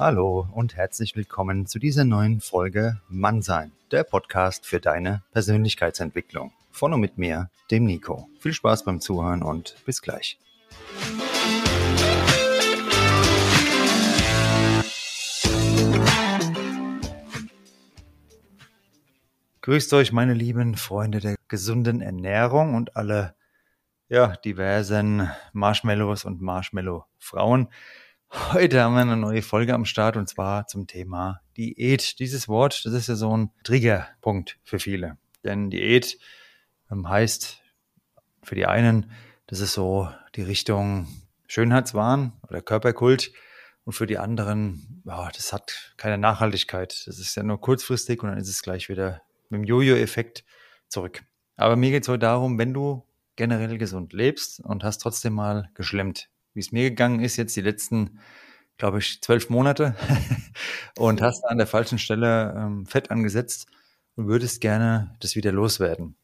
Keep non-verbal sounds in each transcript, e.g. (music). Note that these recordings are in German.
Hallo und herzlich willkommen zu dieser neuen Folge Mannsein, der Podcast für deine Persönlichkeitsentwicklung. Von und mit mir, dem Nico. Viel Spaß beim Zuhören und bis gleich. Grüßt euch, meine lieben Freunde der gesunden Ernährung und alle ja, diversen Marshmallows und Marshmallow-Frauen. Heute haben wir eine neue Folge am Start und zwar zum Thema Diät. Dieses Wort, das ist ja so ein Triggerpunkt für viele. Denn Diät ähm, heißt für die einen, das ist so die Richtung Schönheitswahn oder Körperkult. Und für die anderen, ja, das hat keine Nachhaltigkeit. Das ist ja nur kurzfristig und dann ist es gleich wieder mit dem Jojo-Effekt zurück. Aber mir geht es heute darum, wenn du generell gesund lebst und hast trotzdem mal geschlemmt, wie es mir gegangen ist jetzt die letzten, glaube ich, zwölf Monate (laughs) und hast an der falschen Stelle ähm, Fett angesetzt und würdest gerne das wieder loswerden.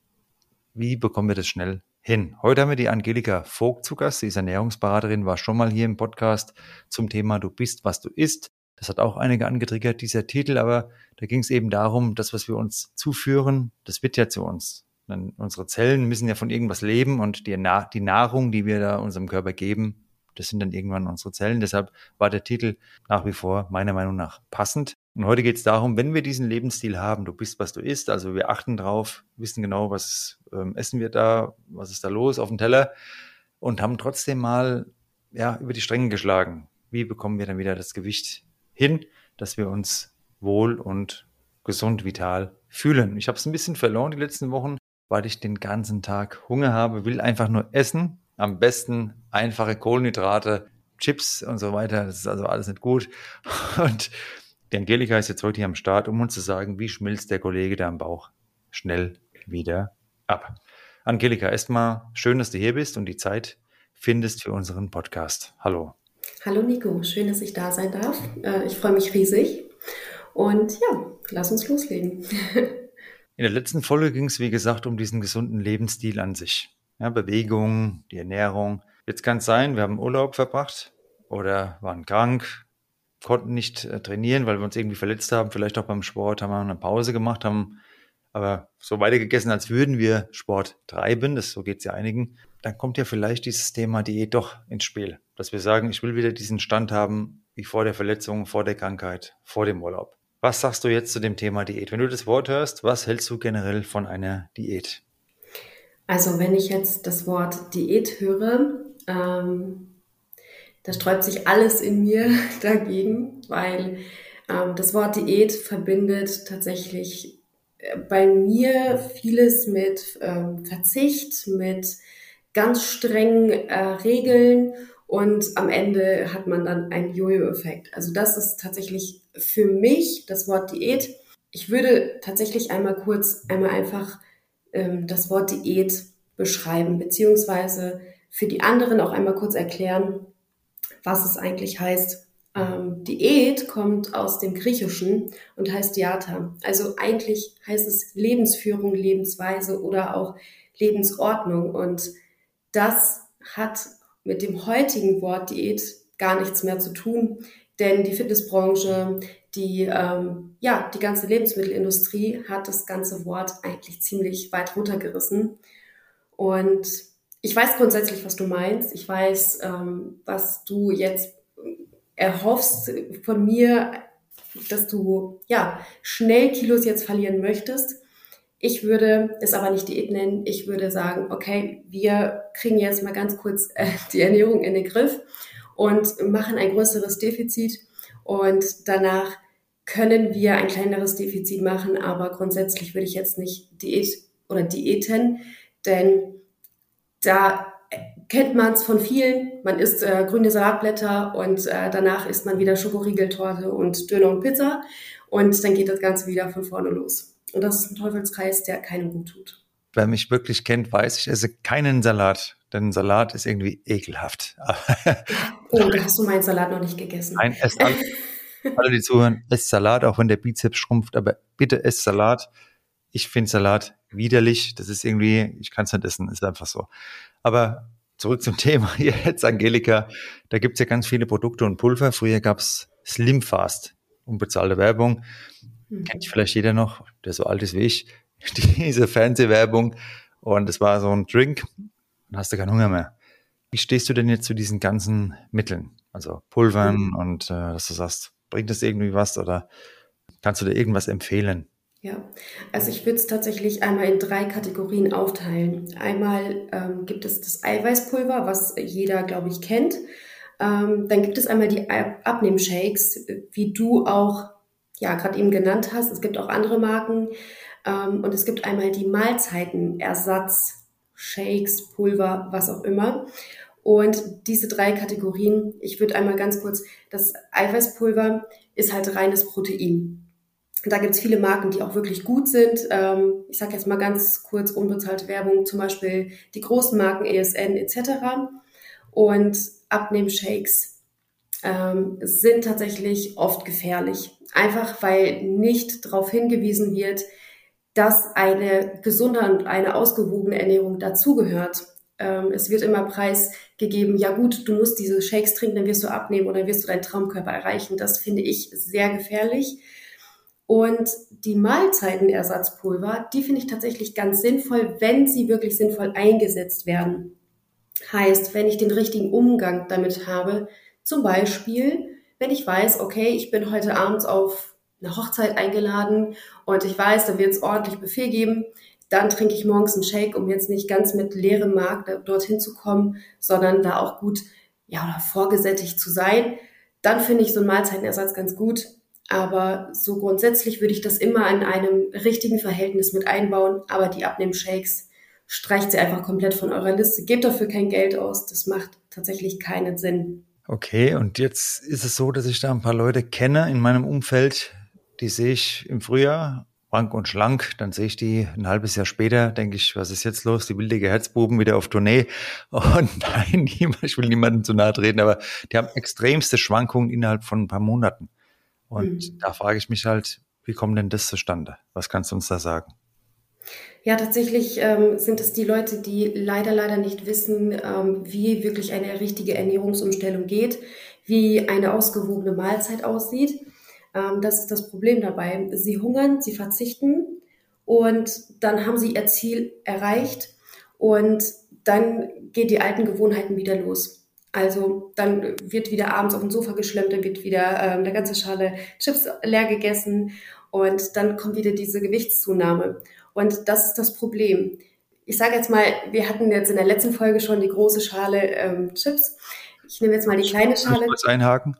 Wie bekommen wir das schnell hin? Heute haben wir die Angelika Vogt zu Gast. Sie ist Ernährungsberaterin, war schon mal hier im Podcast zum Thema Du bist, was du isst. Das hat auch einige angetriggert, dieser Titel, aber da ging es eben darum, das, was wir uns zuführen, das wird ja zu uns. Denn unsere Zellen müssen ja von irgendwas leben und die, Na die Nahrung, die wir da unserem Körper geben, das sind dann irgendwann unsere Zellen. Deshalb war der Titel nach wie vor meiner Meinung nach passend. Und heute geht es darum, wenn wir diesen Lebensstil haben, du bist, was du isst, also wir achten drauf, wissen genau, was ähm, essen wir da, was ist da los auf dem Teller und haben trotzdem mal ja, über die Stränge geschlagen. Wie bekommen wir dann wieder das Gewicht hin, dass wir uns wohl und gesund, vital fühlen. Ich habe es ein bisschen verloren die letzten Wochen, weil ich den ganzen Tag Hunger habe, will einfach nur essen. Am besten einfache Kohlenhydrate, Chips und so weiter. Das ist also alles nicht gut. (laughs) Und die Angelika ist jetzt heute hier am Start, um uns zu sagen, wie schmilzt der Kollege da am Bauch schnell wieder ab. Angelika, erstmal schön, dass du hier bist und die Zeit findest für unseren Podcast. Hallo. Hallo Nico, schön, dass ich da sein darf. Äh, ich freue mich riesig. Und ja, lass uns loslegen. (laughs) In der letzten Folge ging es, wie gesagt, um diesen gesunden Lebensstil an sich. Ja, Bewegung, die Ernährung. Jetzt kann es sein, wir haben Urlaub verbracht oder waren krank, konnten nicht äh, trainieren, weil wir uns irgendwie verletzt haben, vielleicht auch beim Sport, haben wir eine Pause gemacht, haben aber so weiter gegessen, als würden wir Sport treiben, das so geht es ja einigen, dann kommt ja vielleicht dieses Thema Diät doch ins Spiel. Dass wir sagen, ich will wieder diesen Stand haben wie vor der Verletzung, vor der Krankheit, vor dem Urlaub. Was sagst du jetzt zu dem Thema Diät? Wenn du das Wort hörst, was hältst du generell von einer Diät? Also wenn ich jetzt das Wort Diät höre, ähm, da sträubt sich alles in mir (laughs) dagegen, weil ähm, das Wort Diät verbindet tatsächlich bei mir vieles mit ähm, Verzicht, mit ganz strengen äh, Regeln und am Ende hat man dann einen Jojo-Effekt. Also das ist tatsächlich für mich das Wort Diät. Ich würde tatsächlich einmal kurz, einmal einfach ähm, das Wort Diät beschreiben, beziehungsweise für die anderen auch einmal kurz erklären, was es eigentlich heißt, ähm, Diät kommt aus dem Griechischen und heißt Diata. Also eigentlich heißt es Lebensführung, Lebensweise oder auch Lebensordnung. Und das hat mit dem heutigen Wort Diät gar nichts mehr zu tun, denn die Fitnessbranche, die ähm, ja die ganze Lebensmittelindustrie hat das ganze Wort eigentlich ziemlich weit runtergerissen. Und ich weiß grundsätzlich, was du meinst. Ich weiß, ähm, was du jetzt erhoffst von mir, dass du ja schnell Kilos jetzt verlieren möchtest. Ich würde es aber nicht Diät nennen. Ich würde sagen, okay, wir kriegen jetzt mal ganz kurz äh, die Ernährung in den Griff und machen ein größeres Defizit und danach können wir ein kleineres Defizit machen, aber grundsätzlich würde ich jetzt nicht Diät oder Diäten, denn da kennt man es von vielen. Man isst äh, grüne Salatblätter und äh, danach isst man wieder Schokoriegeltorte und Döner und Pizza und dann geht das Ganze wieder von vorne los. Und das ist ein Teufelskreis, der keinem gut tut. Wer mich wirklich kennt, weiß, ich esse keinen Salat, denn Salat ist irgendwie ekelhaft. (laughs) oh, da hast du meinen Salat noch nicht gegessen. Nein, esst (laughs) alle, die zuhören, esst Salat, auch wenn der Bizeps schrumpft, aber bitte esst Salat. Ich finde Salat widerlich. Das ist irgendwie, ich kann es nicht essen, ist einfach so. Aber zurück zum (laughs) Thema jetzt, Angelika. Da gibt's ja ganz viele Produkte und Pulver. Früher gab's Slim Fast. Unbezahlte Werbung. Mhm. Kennt vielleicht jeder noch, der so alt ist wie ich. (laughs) Diese Fernsehwerbung. Und es war so ein Drink. Dann hast du keinen Hunger mehr. Wie stehst du denn jetzt zu diesen ganzen Mitteln? Also Pulvern mhm. und äh, dass du sagst, bringt das irgendwie was oder kannst du dir irgendwas empfehlen? Ja, also ich würde es tatsächlich einmal in drei Kategorien aufteilen. Einmal ähm, gibt es das Eiweißpulver, was jeder, glaube ich, kennt. Ähm, dann gibt es einmal die Abnehmshakes, wie du auch ja gerade eben genannt hast. Es gibt auch andere Marken. Ähm, und es gibt einmal die Mahlzeitenersatz, Shakes, Pulver, was auch immer. Und diese drei Kategorien, ich würde einmal ganz kurz, das Eiweißpulver ist halt reines Protein. Da gibt es viele Marken, die auch wirklich gut sind. Ähm, ich sage jetzt mal ganz kurz unbezahlte Werbung, zum Beispiel die großen Marken ESN etc. Und Abnehmshakes ähm, sind tatsächlich oft gefährlich. Einfach weil nicht darauf hingewiesen wird, dass eine gesunde und eine ausgewogene Ernährung dazugehört. Ähm, es wird immer preisgegeben, ja gut, du musst diese Shakes trinken, dann wirst du abnehmen oder wirst du deinen Traumkörper erreichen. Das finde ich sehr gefährlich. Und die Mahlzeitenersatzpulver, die finde ich tatsächlich ganz sinnvoll, wenn sie wirklich sinnvoll eingesetzt werden. Heißt, wenn ich den richtigen Umgang damit habe, zum Beispiel, wenn ich weiß, okay, ich bin heute abends auf eine Hochzeit eingeladen und ich weiß, da wird es ordentlich Buffet geben, dann trinke ich morgens einen Shake, um jetzt nicht ganz mit leerem Mark dorthin zu kommen, sondern da auch gut, ja, oder vorgesättigt zu sein. Dann finde ich so einen Mahlzeitenersatz ganz gut. Aber so grundsätzlich würde ich das immer in einem richtigen Verhältnis mit einbauen. Aber die Abnehm-Shakes streicht sie einfach komplett von eurer Liste. Gebt dafür kein Geld aus. Das macht tatsächlich keinen Sinn. Okay, und jetzt ist es so, dass ich da ein paar Leute kenne in meinem Umfeld, die sehe ich im Frühjahr rank und schlank. Dann sehe ich die ein halbes Jahr später, denke ich, was ist jetzt los? Die wildige Herzbuben wieder auf Tournee. (laughs) Und nein, ich will niemandem zu nahe treten, aber die haben extremste Schwankungen innerhalb von ein paar Monaten. Und mhm. da frage ich mich halt, wie kommt denn das zustande? Was kannst du uns da sagen? Ja, tatsächlich ähm, sind es die Leute, die leider, leider nicht wissen, ähm, wie wirklich eine richtige Ernährungsumstellung geht, wie eine ausgewogene Mahlzeit aussieht. Ähm, das ist das Problem dabei. Sie hungern, sie verzichten und dann haben sie ihr Ziel erreicht und dann geht die alten Gewohnheiten wieder los. Also dann wird wieder abends auf dem Sofa geschlemmt, dann wird wieder ähm, eine ganze Schale Chips leer gegessen und dann kommt wieder diese Gewichtszunahme. Und das ist das Problem. Ich sage jetzt mal, wir hatten jetzt in der letzten Folge schon die große Schale ähm, Chips. Ich nehme jetzt mal die kleine Schale. Ich kurz einhaken.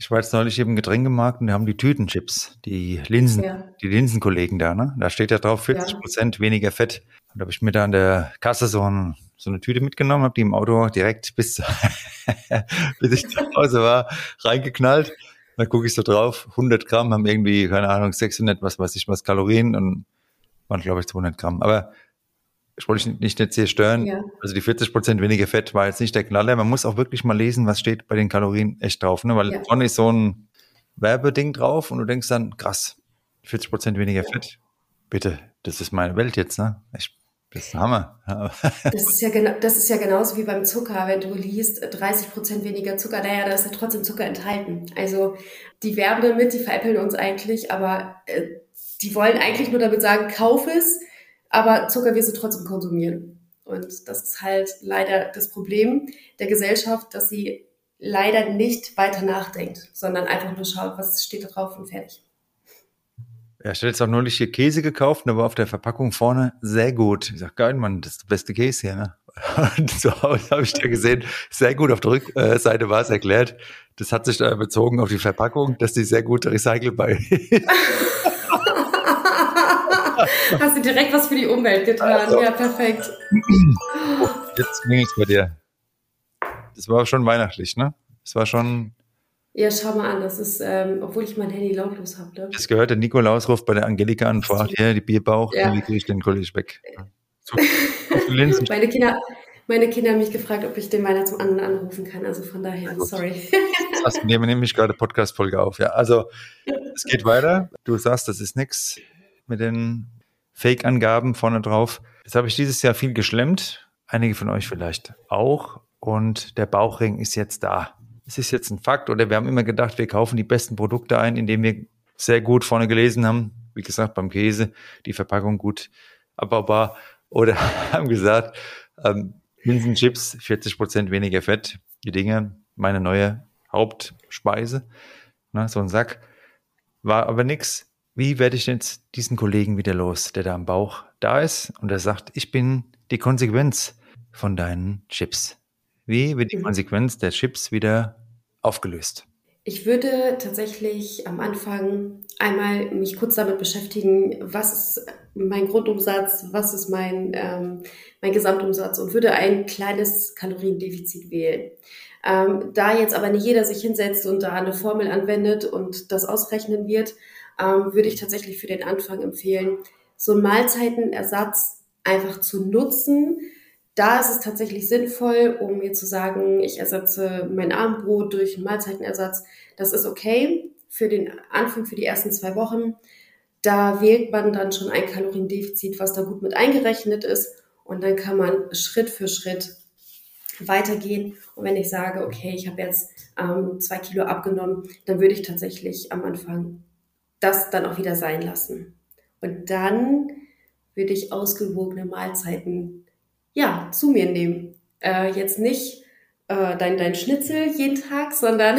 Ich war jetzt neulich eben im Getränkemarkt und die haben die Tütenchips, die Linsen, ja. die Linsenkollegen da, ne? Da steht ja drauf 40 Prozent ja. weniger Fett. Und da habe ich mir da an der Kasse so, ein, so eine Tüte mitgenommen, habe die im Auto direkt bis, (laughs) bis ich zu Hause war, reingeknallt. Dann gucke ich so drauf, 100 Gramm haben irgendwie, keine Ahnung, 600, was weiß ich was, Kalorien und waren glaube ich 200 Gramm. Aber ich wollte nicht jetzt hier stören. Ja. Also die 40 Prozent weniger Fett war jetzt nicht der Knaller. Man muss auch wirklich mal lesen, was steht bei den Kalorien echt drauf. Ne? Weil ja. vorne ist so ein Werbeding drauf und du denkst dann, krass, 40 Prozent weniger ja. Fett. Bitte, das ist meine Welt jetzt. Ne? Ich, das ist Hammer. (laughs) das, ist ja genau, das ist ja genauso wie beim Zucker, wenn du liest, 30 Prozent weniger Zucker, naja, da ist ja trotzdem Zucker enthalten. Also die werben damit, die veräppeln uns eigentlich, aber äh, die wollen eigentlich nur damit sagen, kauf es, aber Zucker wirst du trotzdem konsumieren. Und das ist halt leider das Problem der Gesellschaft, dass sie leider nicht weiter nachdenkt, sondern einfach nur schaut, was steht da drauf und fertig. Ja, ich habe jetzt auch neulich hier Käse gekauft war auf der Verpackung vorne sehr gut. Ich sag, geil, Mann, das ist der beste Käse hier, ne? (laughs) Und zu Hause habe ich da gesehen, sehr gut auf der Rückseite war es erklärt. Das hat sich da bezogen auf die Verpackung, dass die sehr gut recycelbar ist. (laughs) (laughs) Hast du direkt was für die Umwelt getan. Also. Ja, perfekt. Jetzt es bei dir. Das war schon weihnachtlich, ne? Das war schon. Ja, schau mal an, das ist, ähm, obwohl ich mein Handy lautlos habe. Ne? Das gehört, der Nikolaus ruft bei der Angelika an, fragt, ja, die Bierbauch, ja. wie kriege ich den Kollege weg? (laughs) So, meine, Kinder, meine Kinder haben mich gefragt, ob ich den Weihnachtsmann anrufen kann, also von daher, sorry. Das nehmen nämlich gerade Podcast-Folge auf, ja. Also, es geht weiter. Du sagst, das ist nichts mit den Fake-Angaben vorne drauf. Jetzt habe ich dieses Jahr viel geschlemmt, einige von euch vielleicht auch. Und der Bauchring ist jetzt da. es ist jetzt ein Fakt oder wir haben immer gedacht, wir kaufen die besten Produkte ein, indem wir sehr gut vorne gelesen haben, wie gesagt, beim Käse, die Verpackung gut abbaubar oder (laughs) haben gesagt, ähm, Linsenchips, 40 Prozent weniger Fett, die Dinge, meine neue Hauptspeise, ne, so ein Sack, war aber nix. Wie werde ich jetzt diesen Kollegen wieder los, der da am Bauch da ist und der sagt, ich bin die Konsequenz von deinen Chips? Wie wird die mhm. Konsequenz der Chips wieder aufgelöst? Ich würde tatsächlich am Anfang einmal mich kurz damit beschäftigen, was ist mein Grundumsatz, was ist mein, ähm, mein Gesamtumsatz und würde ein kleines Kaloriendefizit wählen. Ähm, da jetzt aber nicht jeder sich hinsetzt und da eine Formel anwendet und das ausrechnen wird, ähm, würde ich tatsächlich für den Anfang empfehlen, so einen Mahlzeitenersatz einfach zu nutzen, da ist es tatsächlich sinnvoll, um mir zu sagen, ich ersetze mein Abendbrot durch einen Mahlzeitenersatz. Das ist okay für den Anfang, für die ersten zwei Wochen. Da wählt man dann schon ein Kaloriendefizit, was da gut mit eingerechnet ist. Und dann kann man Schritt für Schritt weitergehen. Und wenn ich sage, okay, ich habe jetzt ähm, zwei Kilo abgenommen, dann würde ich tatsächlich am Anfang das dann auch wieder sein lassen. Und dann würde ich ausgewogene Mahlzeiten ja, zu mir nehmen. Äh, jetzt nicht äh, dein, dein Schnitzel jeden Tag, sondern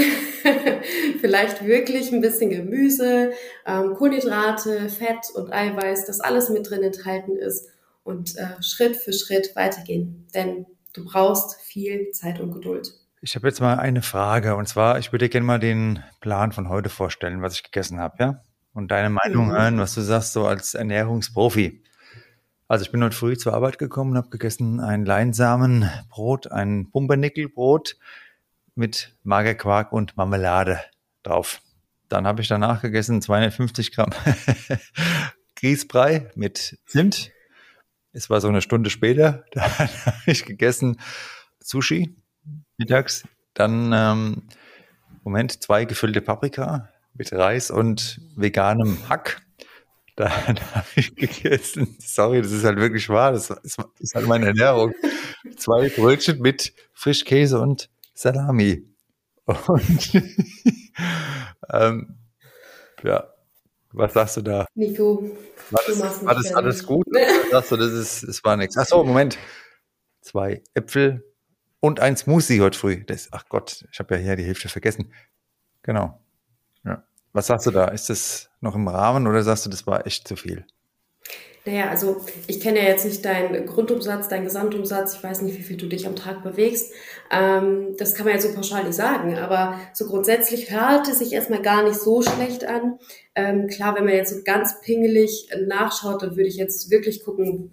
(laughs) vielleicht wirklich ein bisschen Gemüse, ähm, Kohlenhydrate, Fett und Eiweiß, das alles mit drin enthalten ist und äh, Schritt für Schritt weitergehen. Denn du brauchst viel Zeit und Geduld. Ich habe jetzt mal eine Frage und zwar, ich würde dir gerne mal den Plan von heute vorstellen, was ich gegessen habe, ja? Und deine Meinung mhm. hören, was du sagst, so als Ernährungsprofi. Also ich bin heute früh zur Arbeit gekommen und habe gegessen ein Leinsamenbrot, ein Pumpernickelbrot mit Magerquark und Marmelade drauf. Dann habe ich danach gegessen 250 Gramm (laughs) Grießbrei mit Zimt. Es war so eine Stunde später. (laughs) Da habe ich gegessen Sushi mittags. Dann, ähm, Moment, zwei gefüllte Paprika mit Reis und veganem Hack. (laughs) Da, habe ich gegessen. Sorry, das ist halt wirklich wahr. Das ist, halt meine Ernährung. Zwei Brötchen mit Frischkäse und Salami. Und (laughs) ähm, ja, was sagst du da? Nico, war das, war das alles gut? (laughs) sagst du, das ist, das war nichts. Ach so, Moment. Zwei Äpfel und ein Smoothie heute früh. Das, ach Gott, ich habe ja hier die Hälfte vergessen. Genau. Was sagst du da? Ist das noch im Rahmen oder sagst du, das war echt zu viel? Naja, also ich kenne ja jetzt nicht deinen Grundumsatz, deinen Gesamtumsatz. Ich weiß nicht, wie viel du dich am Tag bewegst. Ähm, das kann man ja so pauschal nicht sagen. Aber so grundsätzlich hört es sich erstmal gar nicht so schlecht an. Ähm, klar, wenn man jetzt so ganz pingelig nachschaut, dann würde ich jetzt wirklich gucken,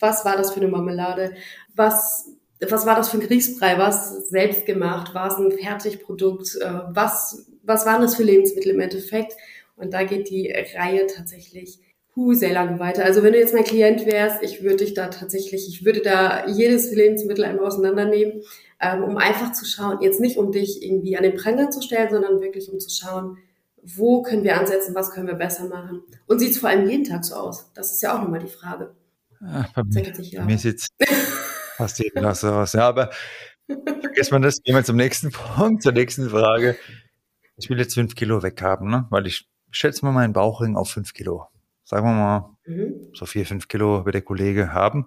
was war das für eine Marmelade? Was was war das für ein Grießbrei? War es selbst gemacht? War es ein Fertigprodukt? Äh, was was waren das für Lebensmittel im Endeffekt? Und da geht die Reihe tatsächlich hu, sehr lange weiter. Also wenn du jetzt mein Klient wärst, ich würde dich da tatsächlich, ich würde da jedes Lebensmittel einmal auseinandernehmen, ähm, um einfach zu schauen, jetzt nicht um dich irgendwie an den Pranger zu stellen, sondern wirklich um zu schauen, wo können wir ansetzen, was können wir besser machen. Und sieht es vor allem jeden Tag so aus? Das ist ja auch nochmal die Frage. Ach, bei, mir, bei mir sieht es (laughs) fast jeden Tag so aus. Ja, aber vergessen wir das. Gehen wir zum nächsten (laughs) Punkt, zur nächsten Frage. Ich will jetzt fünf Kilo weghaben, ne? weil ich schätze mal meinen Bauchring auf fünf Kilo. Sagen wir mal, mhm. so vier, fünf Kilo wird der Kollege haben.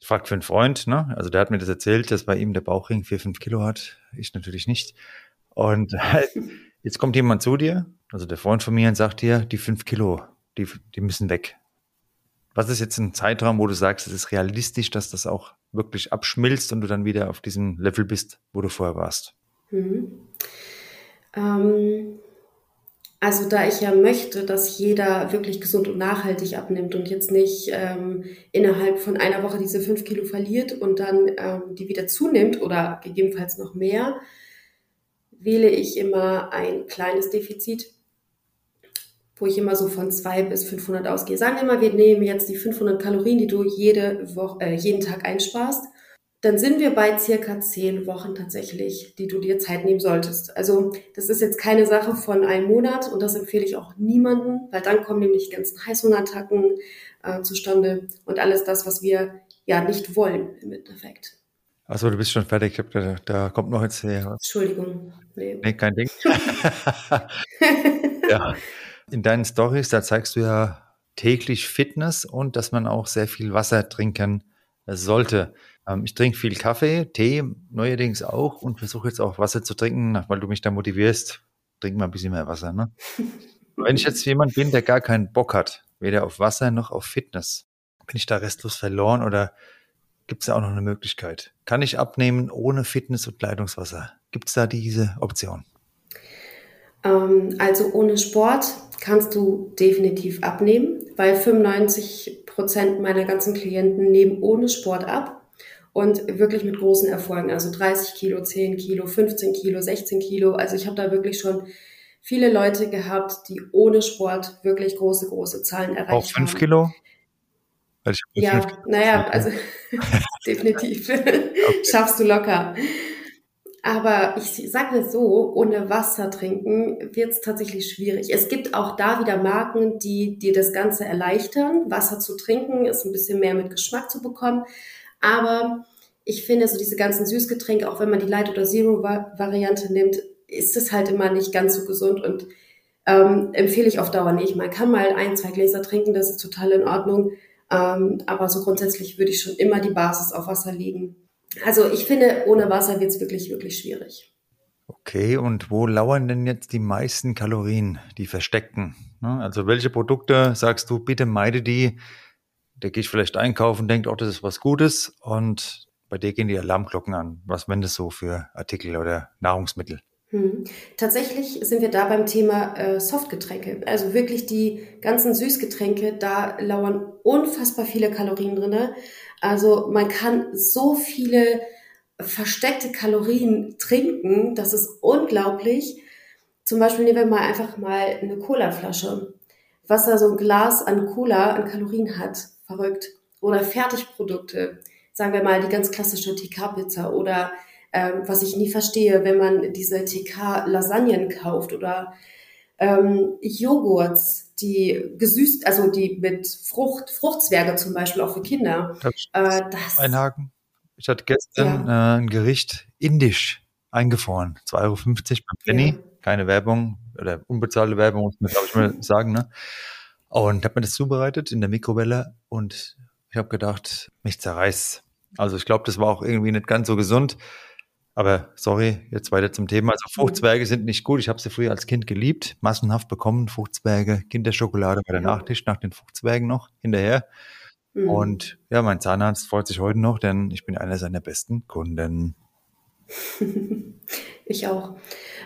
Ich frage für einen Freund, ne? also der hat mir das erzählt, dass bei ihm der Bauchring vier, fünf Kilo hat. Ich natürlich nicht. Und (laughs) jetzt kommt jemand zu dir, also der Freund von mir, und sagt dir, die fünf Kilo, die, die müssen weg. Was ist jetzt ein Zeitraum, wo du sagst, es ist realistisch, dass das auch wirklich abschmilzt und du dann wieder auf diesem Level bist, wo du vorher warst? Mhm. Ähm, also da ich ja möchte, dass jeder wirklich gesund und nachhaltig abnimmt und jetzt nicht ähm, innerhalb von einer Woche diese fünf Kilo verliert und dann ähm, die wieder zunimmt oder gegebenenfalls noch mehr, wähle ich immer ein kleines Defizit, wo ich immer so von zwei bis 500 ausgehe. Sagen wir mal, wir nehmen jetzt die 500 Kalorien, die du jede Woche, äh, jeden Tag einsparst dann sind wir bei circa zehn Wochen tatsächlich, die du dir Zeit nehmen solltest. Also das ist jetzt keine Sache von einem Monat und das empfehle ich auch niemandem, weil dann kommen nämlich die ganzen Heißhungerattacken äh, zustande und alles das, was wir ja nicht wollen im Endeffekt. Achso, du bist schon fertig. Da, da, kommt noch jetzt her. Entschuldigung. Nee. nee, kein Ding. (laughs) ja. In deinen Stories, da zeigst du ja täglich Fitness und dass man auch sehr viel Wasser trinken sollte. Ähm, ich trinke viel Kaffee, Tee neuerdings auch und versuche jetzt auch Wasser zu trinken, weil du mich da motivierst. Trink mal ein bisschen mehr Wasser. Ne? (laughs) Wenn ich jetzt jemand bin, der gar keinen Bock hat, weder auf Wasser noch auf Fitness, bin ich da restlos verloren oder gibt es da auch noch eine Möglichkeit? Kann ich abnehmen ohne Fitness und Leitungswasser? Gibt es da diese Option? Ähm, also ohne Sport kannst du definitiv abnehmen, weil 95 Prozent meiner ganzen Klienten nehmen ohne Sport ab und wirklich mit großen Erfolgen. Also 30 Kilo, 10 Kilo, 15 Kilo, 16 Kilo. Also ich habe da wirklich schon viele Leute gehabt, die ohne Sport wirklich große, große Zahlen erreicht Auch 5 Kilo? ja, naja, also (laughs) definitiv. (laughs) Schaffst du locker. Aber ich sage mir so, ohne Wasser trinken wird es tatsächlich schwierig. Es gibt auch da wieder Marken, die dir das Ganze erleichtern. Wasser zu trinken ist ein bisschen mehr mit Geschmack zu bekommen. Aber ich finde, so diese ganzen Süßgetränke, auch wenn man die Light- oder Zero-Variante nimmt, ist es halt immer nicht ganz so gesund und ähm, empfehle ich auf Dauer nicht. Man kann mal ein, zwei Gläser trinken, das ist total in Ordnung. Ähm, aber so grundsätzlich würde ich schon immer die Basis auf Wasser legen. Also ich finde, ohne Wasser wird es wirklich, wirklich schwierig. Okay, und wo lauern denn jetzt die meisten Kalorien, die versteckten? Ne? Also welche Produkte sagst du, bitte meide die, gehe ich vielleicht einkaufen, denkt, oh, das ist was Gutes und bei dir gehen die Alarmglocken an. Was das so für Artikel oder Nahrungsmittel? Hm. Tatsächlich sind wir da beim Thema äh, Softgetränke. Also wirklich die ganzen Süßgetränke, da lauern unfassbar viele Kalorien drinne. Also man kann so viele versteckte Kalorien trinken, das ist unglaublich. Zum Beispiel nehmen wir mal einfach mal eine Colaflasche. Was da so ein Glas an Cola an Kalorien hat verrückt. Oder Fertigprodukte, sagen wir mal die ganz klassische TK-Pizza oder ähm, was ich nie verstehe, wenn man diese TK-Lasagnen kauft oder ähm, Joghurts, die gesüßt, also die mit Frucht, Fruchtzwerge zum Beispiel auch für Kinder. Äh, das, einhaken. Ich hatte gestern ja. äh, ein Gericht indisch eingefroren, 2,50 Euro beim Penny. Ja. Keine Werbung oder unbezahlte Werbung, muss man glaube ich mal sagen. Ne? Und habe mir das zubereitet in der Mikrowelle und ich habe gedacht, mich zerreißt. Also ich glaube, das war auch irgendwie nicht ganz so gesund. Aber sorry, jetzt weiter zum Thema. Also Fruchtzwerge sind nicht gut. Ich habe sie früher als Kind geliebt, massenhaft bekommen, Fruchtzwerge, Kinderschokolade bei der Nachtisch nach den Fruchtzwergen noch hinterher. Mhm. Und ja, mein Zahnarzt freut sich heute noch, denn ich bin einer seiner besten Kunden. (laughs) ich auch.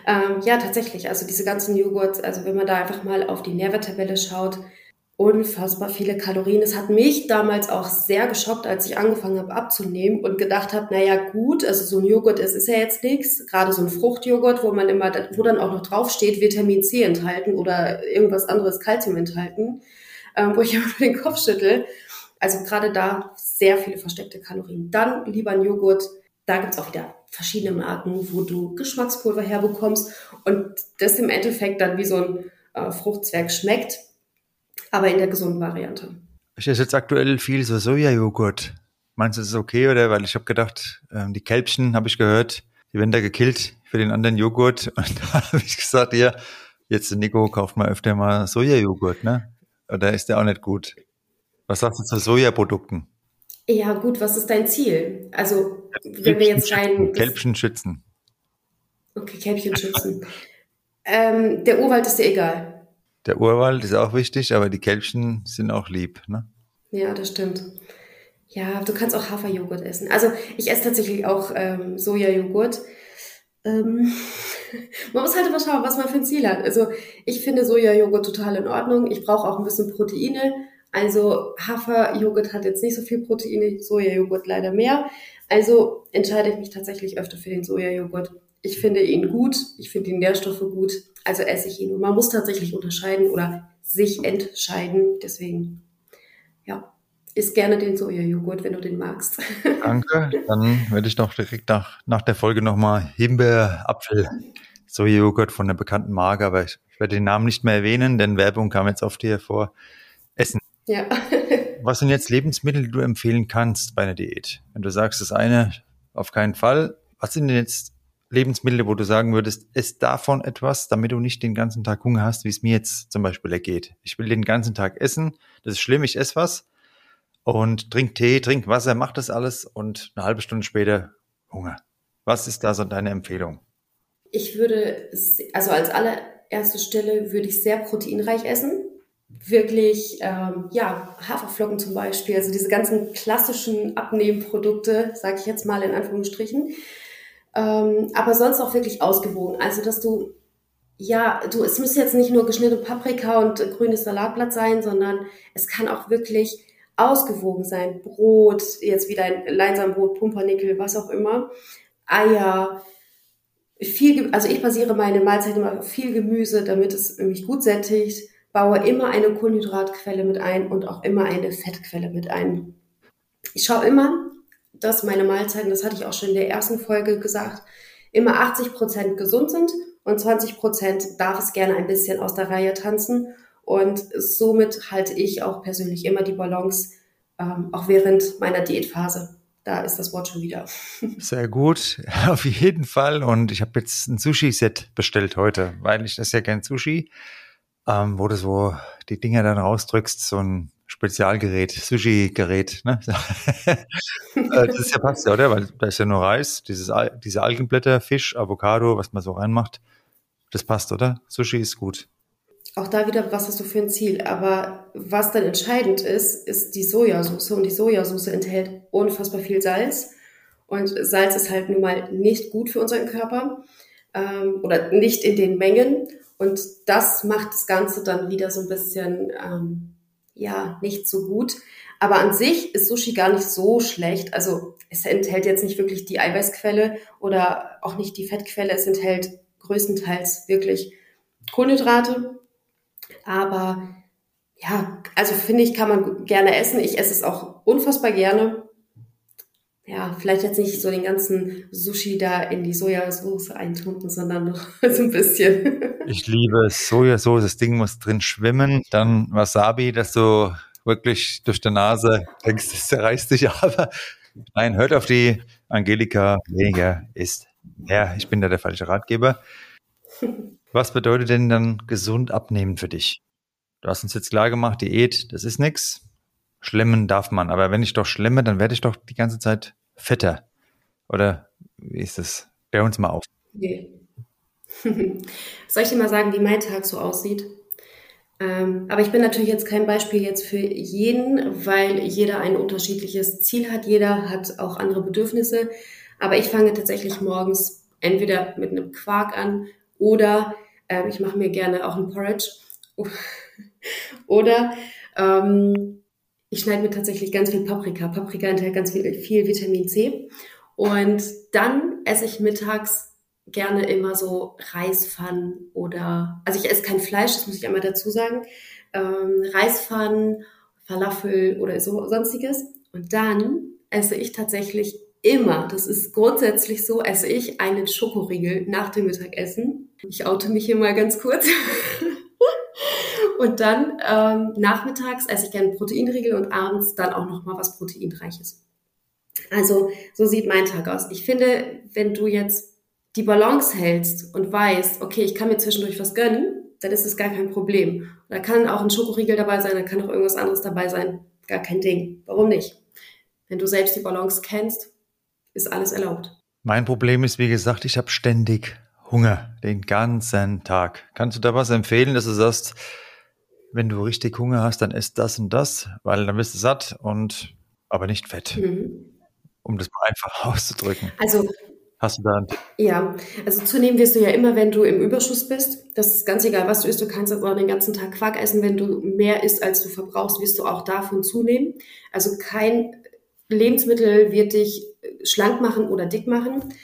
Ähm, ja, tatsächlich. Also diese ganzen Joghurts, also wenn man da einfach mal auf die Nährwerttabelle schaut, unfassbar viele Kalorien. Es hat mich damals auch sehr geschockt, als ich angefangen habe abzunehmen und gedacht habe, naja gut, also so ein Joghurt, es ist ja jetzt nichts, gerade so ein Fruchtjoghurt, wo man immer, wo dann auch noch draufsteht, Vitamin C enthalten oder irgendwas anderes, Kalzium enthalten, ähm, wo ich (laughs) immer den Kopf schüttel. Also gerade da sehr viele versteckte Kalorien. Dann lieber ein Joghurt, da gibt's auch wieder verschiedene Marken, wo du Geschmackspulver herbekommst und das im Endeffekt dann wie so ein äh, Fruchtzwerg schmeckt, aber in der gesunden Variante. Ich esse jetzt aktuell viel so Sojajoghurt. Meinst du, das ist okay oder? Weil ich habe gedacht, ähm, die Kälbchen habe ich gehört, die werden da gekillt für den anderen Joghurt. (laughs) Und da habe ich gesagt, ja, jetzt Nico kauft mal öfter mal Sojajoghurt, ne? Oder ist der auch nicht gut? Was sagst du zu Sojaprodukten? Ja, gut, was ist dein Ziel? Also, wenn wir jetzt rein. Kälbchen schützen. Okay, Kälbchen schützen. ähm, der Urwald ist dir egal. Der Urwald ist auch wichtig, aber die Kälbchen sind auch lieb, ne? Ja, das stimmt. Ja, du kannst auch Haferjoghurt essen. Also ich esse tatsächlich auch ähm, Sojajoghurt. Ähm, (laughs) man muss halt immer schauen, was man für ein Ziel hat. Also ich finde Sojajoghurt total in Ordnung. Ich brauche auch ein bisschen Proteine. Also Haferjoghurt hat jetzt nicht so viel Proteine, Sojajoghurt leider mehr. Also entscheide ich mich tatsächlich öfter für den Sojajoghurt. Ich finde ihn gut, ich finde die Nährstoffe gut, also esse ich ihn. Und man muss tatsächlich unterscheiden oder sich entscheiden. Deswegen, ja, isst gerne den Sojajoghurt, wenn du den magst. (laughs) Danke. Dann werde ich doch direkt nach, nach der Folge nochmal Himbeer, Apfel, Sojajoghurt von der bekannten Marke, aber ich, ich werde den Namen nicht mehr erwähnen, denn Werbung kam jetzt oft hier vor. Essen. Ja. (laughs) Was sind jetzt Lebensmittel, die du empfehlen kannst bei einer Diät? Wenn du sagst, das eine auf keinen Fall. Was sind denn jetzt Lebensmittel, wo du sagen würdest, ess davon etwas, damit du nicht den ganzen Tag Hunger hast, wie es mir jetzt zum Beispiel ergeht. Ich will den ganzen Tag essen, das ist schlimm, ich esse was und trink Tee, trink Wasser, mach das alles und eine halbe Stunde später Hunger. Was ist da so deine Empfehlung? Ich würde, also als allererste Stelle würde ich sehr proteinreich essen. Wirklich, ähm, ja, Haferflocken zum Beispiel, also diese ganzen klassischen Abnehmprodukte, sage ich jetzt mal in Anführungsstrichen. Ähm, aber sonst auch wirklich ausgewogen. Also, dass du, ja, du, es müsste jetzt nicht nur geschnittene Paprika und grünes Salatblatt sein, sondern es kann auch wirklich ausgewogen sein. Brot, jetzt wieder ein Leinsambrot, Pumpernickel, was auch immer. Eier, viel, also ich basiere meine Mahlzeit immer auf viel Gemüse, damit es mich gut sättigt, baue immer eine Kohlenhydratquelle mit ein und auch immer eine Fettquelle mit ein. Ich schaue immer, dass meine Mahlzeiten, das hatte ich auch schon in der ersten Folge gesagt, immer 80 Prozent gesund sind und 20 Prozent darf es gerne ein bisschen aus der Reihe tanzen. Und somit halte ich auch persönlich immer die Balance, ähm, auch während meiner Diätphase. Da ist das Wort schon wieder. (laughs) Sehr gut, (laughs) auf jeden Fall. Und ich habe jetzt ein Sushi-Set bestellt heute, weil ich das ja gern Sushi, ähm, wo du so die Dinger dann rausdrückst, so ein Spezialgerät, Sushi-Gerät. Ne? (laughs) Äh, das ist ja passt ja, oder? Weil da ist ja nur Reis, dieses, diese Algenblätter, Fisch, Avocado, was man so reinmacht. Das passt, oder? Sushi ist gut. Auch da wieder, was hast du für ein Ziel? Aber was dann entscheidend ist, ist die Sojasauce. Und die Sojasauce enthält unfassbar viel Salz. Und Salz ist halt nun mal nicht gut für unseren Körper ähm, oder nicht in den Mengen. Und das macht das Ganze dann wieder so ein bisschen ähm, ja, nicht so gut. Aber an sich ist Sushi gar nicht so schlecht. Also es enthält jetzt nicht wirklich die Eiweißquelle oder auch nicht die Fettquelle. Es enthält größtenteils wirklich Kohlenhydrate. Aber ja, also finde ich, kann man gerne essen. Ich esse es auch unfassbar gerne. Ja, vielleicht jetzt nicht so den ganzen Sushi da in die Sojasauce eintunken, sondern noch (laughs) so ein bisschen. Ich liebe Sojasauce, das Ding muss drin schwimmen. Dann Wasabi, dass du wirklich durch die Nase denkst, (laughs) das zerreißt dich aber. Nein, hört auf die Angelika, weniger ist Ja, Ich bin da der falsche Ratgeber. Was bedeutet denn dann gesund abnehmen für dich? Du hast uns jetzt klar gemacht, Diät, das ist nichts. Schlemmen darf man. Aber wenn ich doch schlemme, dann werde ich doch die ganze Zeit fetter. Oder wie ist das? Klär uns mal auf. Nee. (laughs) Soll ich dir mal sagen, wie mein Tag so aussieht? Ähm, aber ich bin natürlich jetzt kein Beispiel jetzt für jeden, weil jeder ein unterschiedliches Ziel hat. Jeder hat auch andere Bedürfnisse. Aber ich fange tatsächlich morgens entweder mit einem Quark an oder ähm, ich mache mir gerne auch ein Porridge. (laughs) oder ähm, ich schneide mir tatsächlich ganz viel Paprika. Paprika enthält ganz viel, viel Vitamin C. Und dann esse ich mittags gerne immer so Reispfannen oder, also ich esse kein Fleisch, das muss ich einmal dazu sagen, ähm, Reispfannen, Falafel oder so sonstiges. Und dann esse ich tatsächlich immer, das ist grundsätzlich so, esse ich einen Schokoriegel nach dem Mittagessen. Ich oute mich hier mal ganz kurz. (laughs) und dann ähm, nachmittags esse ich gerne Proteinriegel und abends dann auch noch mal was Proteinreiches. Also so sieht mein Tag aus. Ich finde, wenn du jetzt die Balance hältst und weißt, okay, ich kann mir zwischendurch was gönnen, dann ist es gar kein Problem. Da kann auch ein Schokoriegel dabei sein, da kann auch irgendwas anderes dabei sein. Gar kein Ding. Warum nicht? Wenn du selbst die Balance kennst, ist alles erlaubt. Mein Problem ist, wie gesagt, ich habe ständig Hunger den ganzen Tag. Kannst du da was empfehlen, dass du sagst, wenn du richtig Hunger hast, dann isst das und das, weil dann bist du satt und aber nicht fett. Mhm. Um das mal einfach (laughs) auszudrücken. Also Hast du da? Ja, also zunehmen wirst du ja immer, wenn du im Überschuss bist. Das ist ganz egal, was du isst. Du kannst auch den ganzen Tag Quark essen. Wenn du mehr isst, als du verbrauchst, wirst du auch davon zunehmen. Also kein Lebensmittel wird dich schlank machen oder dick machen.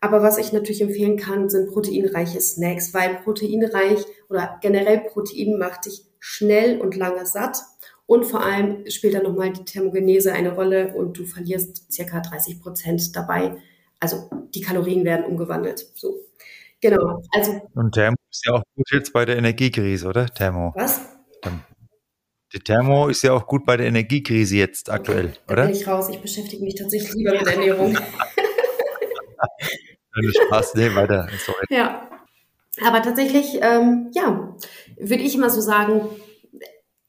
Aber was ich natürlich empfehlen kann, sind proteinreiche Snacks, weil proteinreich oder generell Protein macht dich schnell und lange satt. Und vor allem spielt dann nochmal die Thermogenese eine Rolle und du verlierst circa 30 Prozent dabei also die Kalorien werden umgewandelt. So. Genau. Also. Und Thermo ist ja auch gut jetzt bei der Energiekrise, oder? Thermo. Was? Die Thermo ist ja auch gut bei der Energiekrise jetzt aktuell, okay, oder? bin ich raus. Ich beschäftige mich tatsächlich lieber mit Ernährung. (laughs) Spaß, nee, weiter. Sorry. Ja, aber tatsächlich, ähm, ja, würde ich immer so sagen,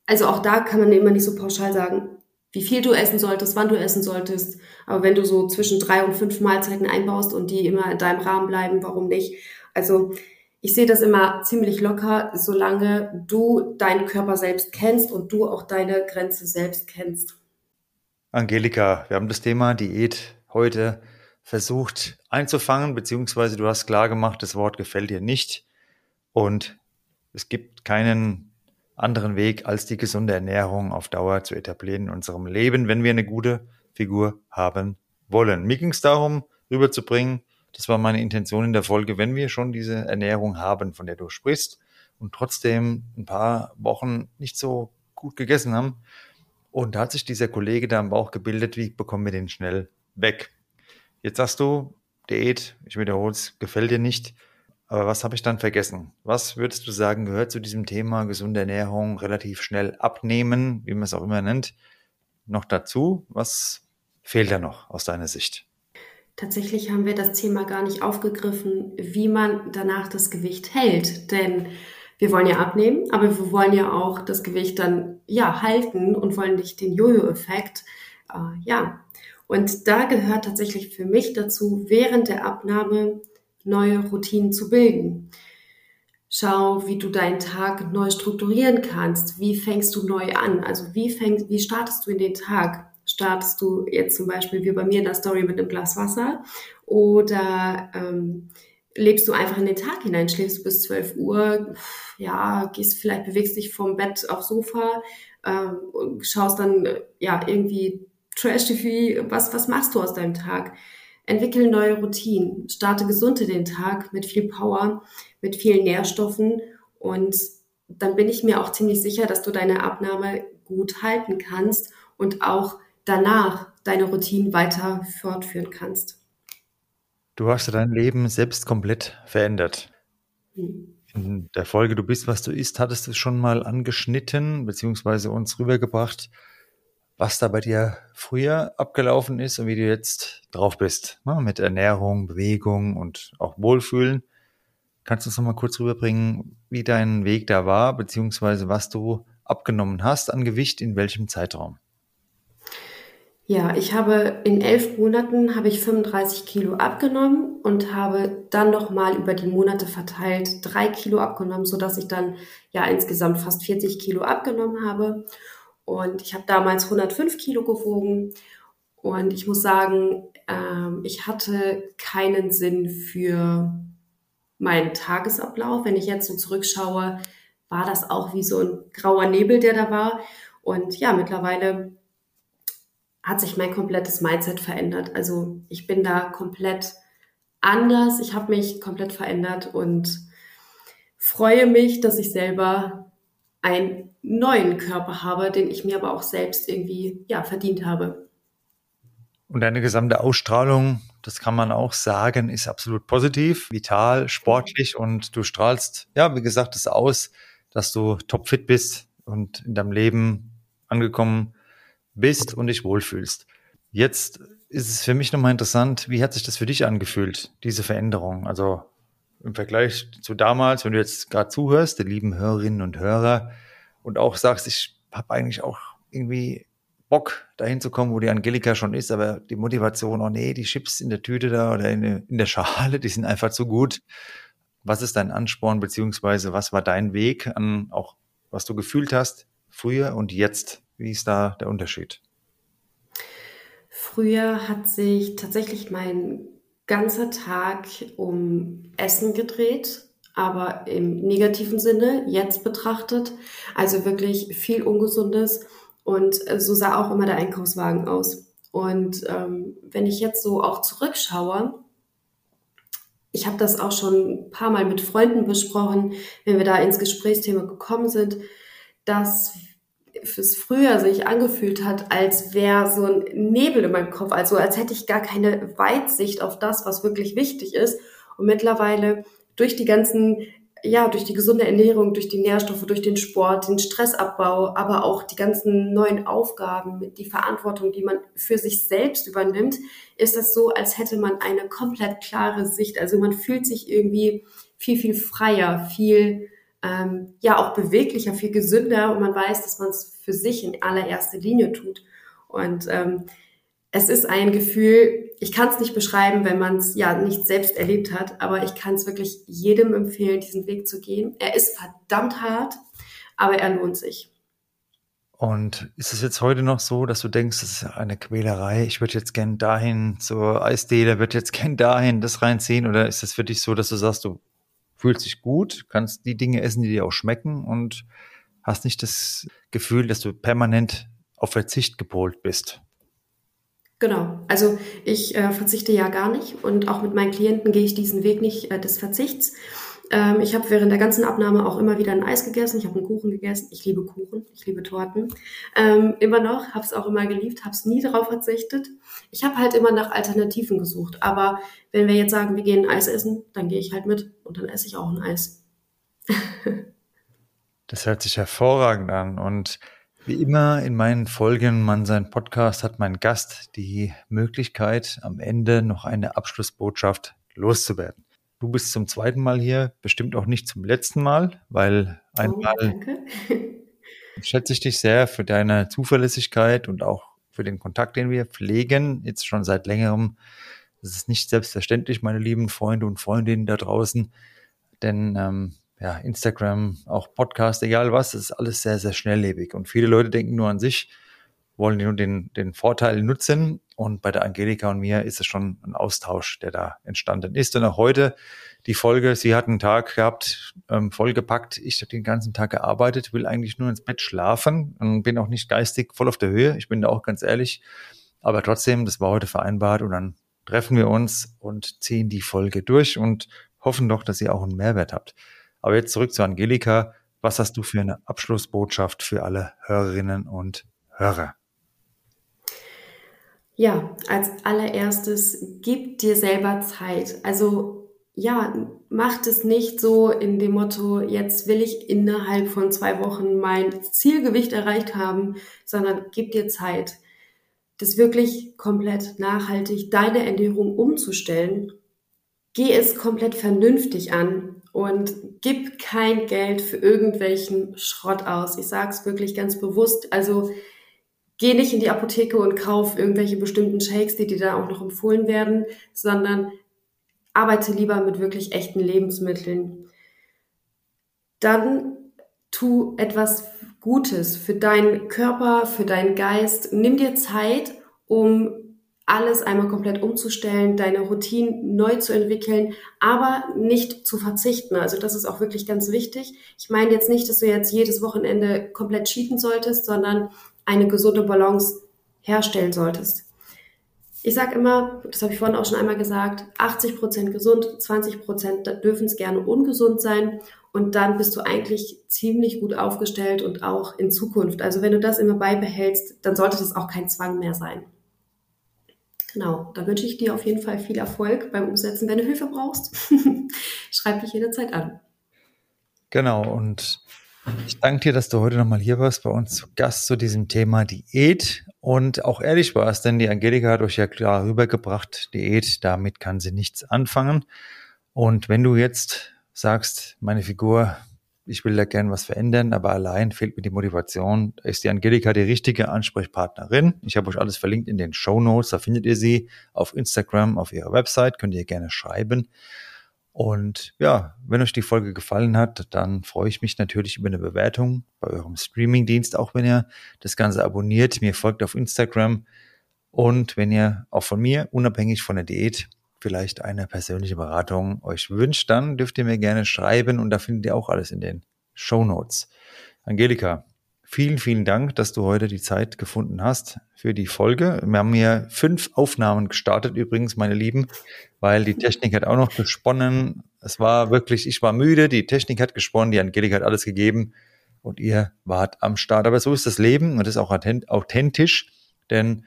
also auch da kann man immer nicht so pauschal sagen, wie viel du essen solltest, wann du essen solltest. Aber wenn du so zwischen drei und fünf Mahlzeiten einbaust und die immer in deinem Rahmen bleiben, warum nicht? Also ich sehe das immer ziemlich locker, solange du deinen Körper selbst kennst und du auch deine Grenze selbst kennst. Angelika, wir haben das Thema Diät heute versucht einzufangen, beziehungsweise du hast klar gemacht, das Wort gefällt dir nicht. Und es gibt keinen anderen Weg, als die gesunde Ernährung auf Dauer zu etablieren in unserem Leben, wenn wir eine gute Figur haben wollen. Mir ging es darum, rüberzubringen, das war meine Intention in der Folge, wenn wir schon diese Ernährung haben, von der du sprichst, und trotzdem ein paar Wochen nicht so gut gegessen haben. Und da hat sich dieser Kollege da im Bauch gebildet, wie bekommen wir den schnell weg? Jetzt sagst du, Diät, ich wiederhole es, gefällt dir nicht. Aber was habe ich dann vergessen? Was würdest du sagen, gehört zu diesem Thema gesunde Ernährung relativ schnell abnehmen, wie man es auch immer nennt, noch dazu? Was fehlt da noch aus deiner Sicht? Tatsächlich haben wir das Thema gar nicht aufgegriffen, wie man danach das Gewicht hält. Denn wir wollen ja abnehmen, aber wir wollen ja auch das Gewicht dann ja halten und wollen nicht den Jojo-Effekt. Äh, ja. Und da gehört tatsächlich für mich dazu, während der Abnahme neue Routinen zu bilden. Schau, wie du deinen Tag neu strukturieren kannst. Wie fängst du neu an? Also wie fängst, wie startest du in den Tag? startest du jetzt zum Beispiel wie bei mir in der Story mit einem Glas Wasser oder ähm, lebst du einfach in den Tag hinein, schläfst du bis 12 Uhr, ja, gehst vielleicht, bewegst dich vom Bett aufs Sofa, ähm, schaust dann ja irgendwie Trash-TV, was, was machst du aus deinem Tag? Entwickel neue Routinen, starte gesund in den Tag mit viel Power, mit vielen Nährstoffen und dann bin ich mir auch ziemlich sicher, dass du deine Abnahme gut halten kannst und auch danach deine Routinen weiter fortführen kannst. Du hast dein Leben selbst komplett verändert. Hm. In der Folge Du bist, was du isst, hattest du schon mal angeschnitten, beziehungsweise uns rübergebracht, was da bei dir früher abgelaufen ist und wie du jetzt drauf bist. Ne? Mit Ernährung, Bewegung und auch Wohlfühlen. Kannst du uns noch mal kurz rüberbringen, wie dein Weg da war, beziehungsweise was du abgenommen hast an Gewicht in welchem Zeitraum? Ja, ich habe in elf Monaten habe ich 35 Kilo abgenommen und habe dann noch mal über die Monate verteilt drei Kilo abgenommen, so dass ich dann ja insgesamt fast 40 Kilo abgenommen habe. Und ich habe damals 105 Kilo gewogen. Und ich muss sagen, ähm, ich hatte keinen Sinn für meinen Tagesablauf. Wenn ich jetzt so zurückschaue, war das auch wie so ein grauer Nebel, der da war. Und ja, mittlerweile hat sich mein komplettes Mindset verändert. Also ich bin da komplett anders. Ich habe mich komplett verändert und freue mich, dass ich selber einen neuen Körper habe, den ich mir aber auch selbst irgendwie ja verdient habe. Und deine gesamte Ausstrahlung, das kann man auch sagen, ist absolut positiv, vital, sportlich und du strahlst, ja, wie gesagt, es aus, dass du topfit bist und in deinem Leben angekommen bist und dich wohlfühlst. Jetzt ist es für mich nochmal interessant, wie hat sich das für dich angefühlt, diese Veränderung? Also im Vergleich zu damals, wenn du jetzt gerade zuhörst, die lieben Hörerinnen und Hörer, und auch sagst, ich habe eigentlich auch irgendwie Bock, dahin zu kommen, wo die Angelika schon ist, aber die Motivation, oh nee, die Chips in der Tüte da oder in, in der Schale, die sind einfach zu gut. Was ist dein Ansporn, beziehungsweise was war dein Weg an auch, was du gefühlt hast, früher und jetzt? Wie ist da der Unterschied? Früher hat sich tatsächlich mein ganzer Tag um Essen gedreht, aber im negativen Sinne jetzt betrachtet. Also wirklich viel Ungesundes und so sah auch immer der Einkaufswagen aus. Und ähm, wenn ich jetzt so auch zurückschaue, ich habe das auch schon ein paar Mal mit Freunden besprochen, wenn wir da ins Gesprächsthema gekommen sind, dass fürs Früher sich angefühlt hat, als wäre so ein Nebel in meinem Kopf, also als hätte ich gar keine Weitsicht auf das, was wirklich wichtig ist. Und mittlerweile durch die ganzen ja, durch die gesunde Ernährung, durch die Nährstoffe, durch den Sport, den Stressabbau, aber auch die ganzen neuen Aufgaben, die Verantwortung, die man für sich selbst übernimmt, ist das so, als hätte man eine komplett klare Sicht. Also man fühlt sich irgendwie viel, viel freier, viel, ähm, ja, auch beweglicher, viel gesünder und man weiß, dass man es für sich in allererster Linie tut. Und ähm, es ist ein Gefühl, ich kann es nicht beschreiben, wenn man es ja nicht selbst erlebt hat, aber ich kann es wirklich jedem empfehlen, diesen Weg zu gehen. Er ist verdammt hart, aber er lohnt sich. Und ist es jetzt heute noch so, dass du denkst, das ist eine Quälerei, ich würde jetzt gern dahin zur Eisdiele, würde jetzt gern dahin das reinziehen? Oder ist es für dich so, dass du sagst, du fühlst dich gut, kannst die Dinge essen, die dir auch schmecken und hast nicht das Gefühl, dass du permanent auf Verzicht gepolt bist? Genau. Also ich äh, verzichte ja gar nicht und auch mit meinen Klienten gehe ich diesen Weg nicht äh, des Verzichts. Ähm, ich habe während der ganzen Abnahme auch immer wieder ein Eis gegessen, ich habe einen Kuchen gegessen. Ich liebe Kuchen, ich liebe Torten. Ähm, immer noch, habe es auch immer geliebt, habe es nie darauf verzichtet. Ich habe halt immer nach Alternativen gesucht. Aber wenn wir jetzt sagen, wir gehen Eis essen, dann gehe ich halt mit und dann esse ich auch ein Eis. (laughs) das hört sich hervorragend an und wie immer in meinen Folgen, man sein Podcast hat mein Gast die Möglichkeit, am Ende noch eine Abschlussbotschaft loszuwerden. Du bist zum zweiten Mal hier, bestimmt auch nicht zum letzten Mal, weil einmal oh, (laughs) schätze ich dich sehr für deine Zuverlässigkeit und auch für den Kontakt, den wir pflegen, jetzt schon seit längerem. Das ist nicht selbstverständlich, meine lieben Freunde und Freundinnen da draußen, denn ähm, ja, Instagram, auch Podcast, egal was, das ist alles sehr, sehr schnelllebig. Und viele Leute denken nur an sich, wollen nur den, den Vorteil nutzen. Und bei der Angelika und mir ist es schon ein Austausch, der da entstanden ist. Und auch heute die Folge, sie hat einen Tag gehabt, ähm, vollgepackt. Ich habe den ganzen Tag gearbeitet, will eigentlich nur ins Bett schlafen und bin auch nicht geistig voll auf der Höhe. Ich bin da auch ganz ehrlich. Aber trotzdem, das war heute vereinbart und dann treffen wir uns und ziehen die Folge durch und hoffen doch, dass ihr auch einen Mehrwert habt. Aber jetzt zurück zu Angelika. Was hast du für eine Abschlussbotschaft für alle Hörerinnen und Hörer? Ja, als allererstes gib dir selber Zeit. Also ja, macht es nicht so in dem Motto, jetzt will ich innerhalb von zwei Wochen mein Zielgewicht erreicht haben, sondern gib dir Zeit, das wirklich komplett nachhaltig deine Ernährung umzustellen. Geh es komplett vernünftig an und gib kein Geld für irgendwelchen Schrott aus. Ich sage es wirklich ganz bewusst. Also geh nicht in die Apotheke und kauf irgendwelche bestimmten Shakes, die dir da auch noch empfohlen werden, sondern arbeite lieber mit wirklich echten Lebensmitteln. Dann tu etwas Gutes für deinen Körper, für deinen Geist. Nimm dir Zeit, um alles einmal komplett umzustellen, deine Routinen neu zu entwickeln, aber nicht zu verzichten. Also das ist auch wirklich ganz wichtig. Ich meine jetzt nicht, dass du jetzt jedes Wochenende komplett cheaten solltest, sondern eine gesunde Balance herstellen solltest. Ich sage immer, das habe ich vorhin auch schon einmal gesagt, 80 Prozent gesund, 20 Prozent dürfen es gerne ungesund sein und dann bist du eigentlich ziemlich gut aufgestellt und auch in Zukunft. Also wenn du das immer beibehältst, dann sollte das auch kein Zwang mehr sein. Genau, da wünsche ich dir auf jeden Fall viel Erfolg beim Umsetzen. Wenn du Hilfe brauchst, (laughs) schreib dich jederzeit an. Genau, und ich danke dir, dass du heute nochmal hier warst, bei uns zu Gast zu diesem Thema Diät und auch ehrlich warst, denn die Angelika hat euch ja klar rübergebracht, Diät, damit kann sie nichts anfangen. Und wenn du jetzt sagst, meine Figur ich will da gern was verändern, aber allein fehlt mir die Motivation. Ist die Angelika die richtige Ansprechpartnerin. Ich habe euch alles verlinkt in den Show Notes. Da findet ihr sie auf Instagram, auf ihrer Website. Könnt ihr gerne schreiben. Und ja, wenn euch die Folge gefallen hat, dann freue ich mich natürlich über eine Bewertung bei eurem Streamingdienst, auch wenn ihr das Ganze abonniert, mir folgt auf Instagram und wenn ihr auch von mir, unabhängig von der Diät, vielleicht eine persönliche Beratung euch wünscht, dann dürft ihr mir gerne schreiben und da findet ihr auch alles in den Show Notes. Angelika, vielen, vielen Dank, dass du heute die Zeit gefunden hast für die Folge. Wir haben hier fünf Aufnahmen gestartet übrigens, meine Lieben, weil die Technik hat auch noch gesponnen. Es war wirklich, ich war müde, die Technik hat gesponnen, die Angelika hat alles gegeben und ihr wart am Start. Aber so ist das Leben und das ist auch authentisch, denn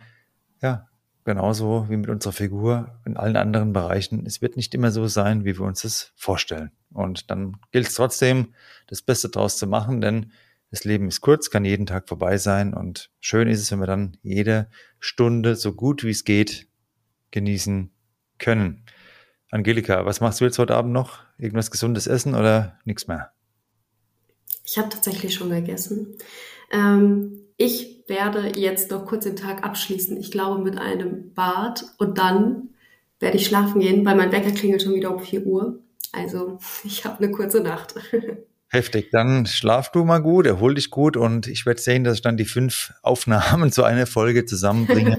ja, genauso wie mit unserer Figur in allen anderen Bereichen. Es wird nicht immer so sein, wie wir uns es vorstellen. Und dann gilt es trotzdem, das Beste draus zu machen, denn das Leben ist kurz, kann jeden Tag vorbei sein und schön ist es, wenn wir dann jede Stunde so gut wie es geht genießen können. Angelika, was machst du jetzt heute Abend noch? Irgendwas gesundes essen oder nichts mehr? Ich habe tatsächlich schon gegessen. Ähm, ich werde jetzt noch kurz den Tag abschließen. Ich glaube mit einem Bad und dann werde ich schlafen gehen, weil mein Wecker klingelt schon wieder um 4 Uhr. Also (laughs) ich habe eine kurze Nacht. (laughs) Heftig. Dann schlaf du mal gut, erhol dich gut und ich werde sehen, dass ich dann die fünf (laughs) Aufnahmen zu einer Folge zusammenbringe,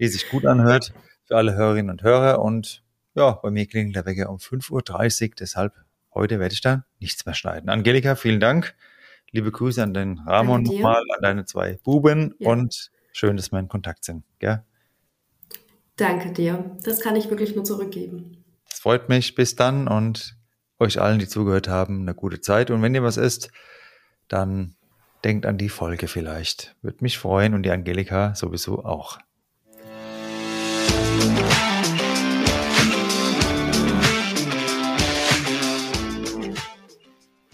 die sich gut anhört für alle Hörerinnen und Hörer. Und ja, bei mir klingelt der Wecker um 5.30 Uhr, deshalb heute werde ich da nichts mehr schneiden. Angelika, vielen Dank. Liebe Grüße an den Ramon nochmal, an deine zwei Buben ja. und schön, dass wir in Kontakt sind. Gell? Danke dir. Das kann ich wirklich nur zurückgeben. Es freut mich. Bis dann und euch allen, die zugehört haben, eine gute Zeit. Und wenn ihr was isst, dann denkt an die Folge vielleicht. Würde mich freuen und die Angelika sowieso auch.